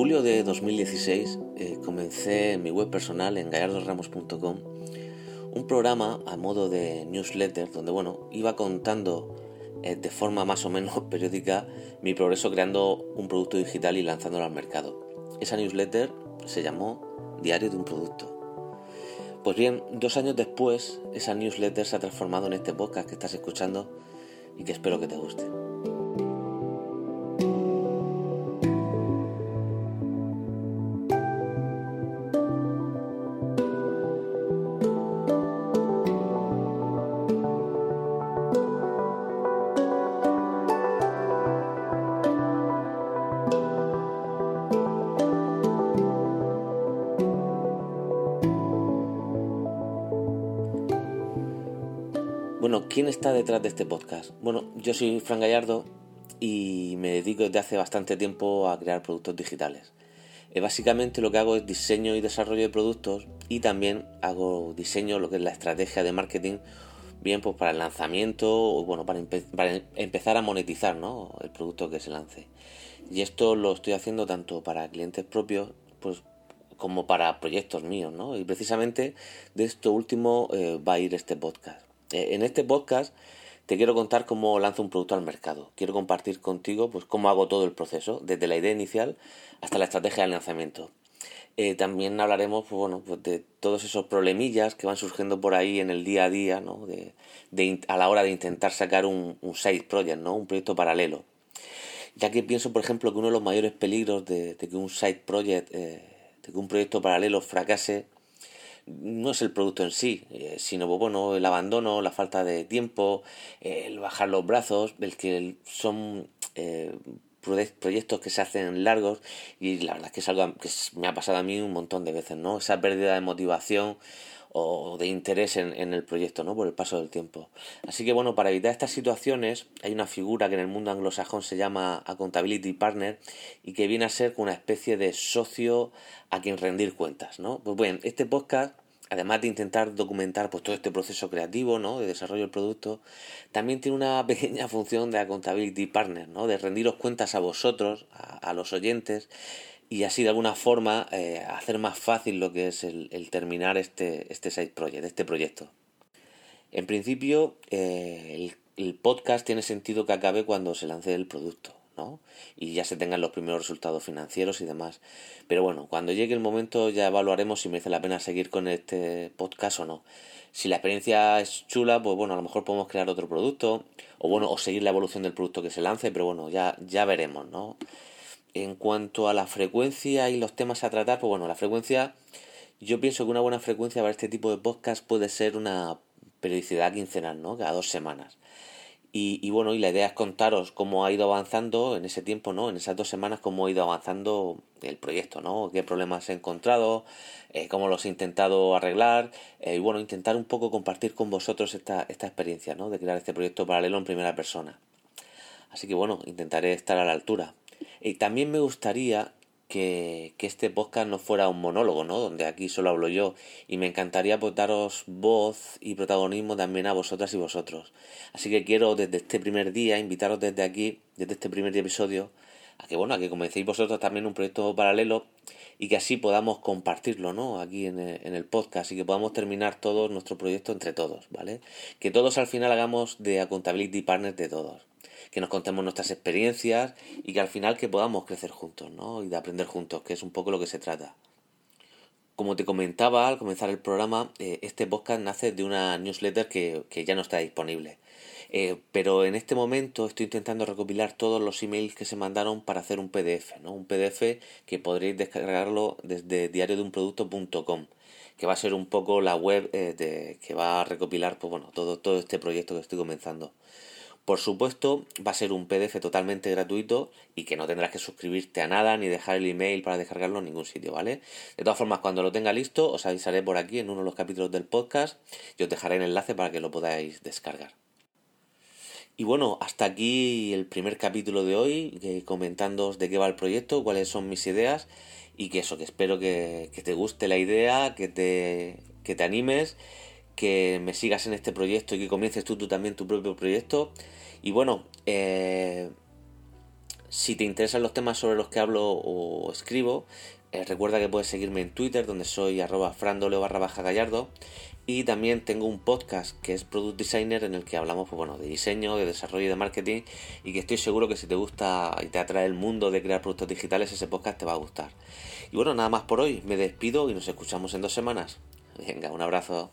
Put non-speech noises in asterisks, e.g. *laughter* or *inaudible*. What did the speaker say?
julio de 2016 eh, comencé en mi web personal en gallardoramos.com un programa a modo de newsletter donde bueno iba contando eh, de forma más o menos *laughs* periódica mi progreso creando un producto digital y lanzándolo al mercado. Esa newsletter se llamó Diario de un Producto. Pues bien, dos años después, esa newsletter se ha transformado en este podcast que estás escuchando y que espero que te guste. Bueno, ¿quién está detrás de este podcast? Bueno, yo soy Fran Gallardo y me dedico desde hace bastante tiempo a crear productos digitales. Eh, básicamente lo que hago es diseño y desarrollo de productos y también hago diseño, lo que es la estrategia de marketing, bien pues para el lanzamiento o bueno, para, para empezar a monetizar ¿no? el producto que se lance. Y esto lo estoy haciendo tanto para clientes propios pues, como para proyectos míos, ¿no? Y precisamente de esto último eh, va a ir este podcast. Eh, en este podcast te quiero contar cómo lanzo un producto al mercado. Quiero compartir contigo pues cómo hago todo el proceso, desde la idea inicial hasta la estrategia de lanzamiento. Eh, también hablaremos pues, bueno, pues de todos esos problemillas que van surgiendo por ahí en el día a día, ¿no? de, a la hora de intentar sacar un, side project, ¿no? un proyecto paralelo. Ya que pienso, por ejemplo, que uno de los mayores peligros de, que un side project, eh, de que un proyecto paralelo fracase, no es el producto en sí, eh, sino bueno, el abandono, la falta de tiempo, el bajar los brazos, el que son eh, proyectos que se hacen largos y la verdad es que es algo que me ha pasado a mí un montón de veces, ¿no? Esa pérdida de motivación o de interés en, en, el proyecto, ¿no? Por el paso del tiempo. Así que bueno, para evitar estas situaciones hay una figura que en el mundo anglosajón se llama Accountability Partner y que viene a ser una especie de socio a quien rendir cuentas, ¿no? Pues bien, este podcast además de intentar documentar pues todo este proceso creativo, ¿no? de desarrollo del producto, también tiene una *laughs* pequeña función de accountability partner, ¿no? de rendiros cuentas a vosotros, a los oyentes, y así de alguna forma eh, hacer más fácil lo que es el, terminar este, este side project, este proyecto. En principio, eh, el, podcast tiene sentido que acabe cuando se lance el producto, Y ya se tengan los primeros resultados financieros y demás. Pero bueno, cuando llegue el momento ya evaluaremos si merece la pena seguir con este podcast o no. Si la experiencia es chula, pues bueno, a lo mejor podemos crear otro producto, o bueno, o seguir la evolución del producto que se lance, pero bueno, ya, ya veremos, ¿no? En cuanto a la frecuencia y los temas a tratar, pues bueno, la frecuencia, yo pienso que una buena frecuencia para este tipo de podcast puede ser una periodicidad quincenal, ¿no? Cada dos semanas. Y, bueno, y la idea es contaros cómo ha ido avanzando en ese tiempo, ¿no? En esas dos semanas, cómo ha ido avanzando el proyecto, ¿no? Qué problemas he encontrado, eh, cómo los he intentado arreglar, eh, y bueno, intentar un poco compartir con vosotros esta, esta experiencia, ¿no? De crear este proyecto paralelo en primera persona. Así que bueno, intentaré estar a la altura. Y también me gustaría que, que, este podcast no fuera un monólogo, ¿no? Donde aquí solo hablo yo. Y me encantaría pues, daros voz y protagonismo también a vosotras y vosotros. Así que quiero desde este primer día invitaros desde aquí, desde este primer episodio, a que bueno, a que comencéis vosotros también un proyecto paralelo y que así podamos compartirlo, ¿no? Aquí en el, en el podcast y que podamos terminar todo nuestro proyecto entre todos, ¿vale? Que todos al final hagamos de accountability partners de todos que nos contemos nuestras experiencias y que al final que podamos crecer juntos, ¿no? Y de aprender juntos, que es un poco lo que se trata. Como te comentaba al comenzar el programa, eh, este podcast nace de una newsletter que, ya no está disponible. Eh, pero en este momento estoy intentando recopilar todos los emails que se mandaron para hacer un PDF, ¿no? Un PDF que podréis descargarlo desde diariodeunproducto.com que va a ser un poco la web eh, de, que va a recopilar pues, bueno, todo, todo este proyecto que estoy comenzando. Por supuesto, va a ser un PDF totalmente gratuito y que no tendrás que suscribirte a nada ni dejar el email para descargarlo en ningún sitio, ¿vale? De todas formas, cuando lo tenga listo, os avisaré por aquí en uno de los capítulos del podcast y os dejaré el enlace para que lo podáis descargar. Y bueno, hasta aquí el primer capítulo de hoy, eh, comentándoos de qué va el proyecto, cuáles son mis ideas y que eso, que espero que, que te guste la idea, que te, que te animes que me sigas en este proyecto y que comiences tú, tú también tu propio proyecto. Y bueno, eh, Si te interesan los temas sobre los que hablo o escribo, eh, recuerda que puedes seguirme en Twitter, donde soy arroba frandoleo barra baja gallardo. Y también tengo un podcast que es Product Designer en el que hablamos pues, bueno, de diseño, de desarrollo y de marketing y que estoy seguro que si te gusta y te atrae el mundo de crear productos digitales, ese podcast te va a gustar. Y bueno, nada más por hoy, me despido y nos escuchamos en dos semanas. Venga, un abrazo.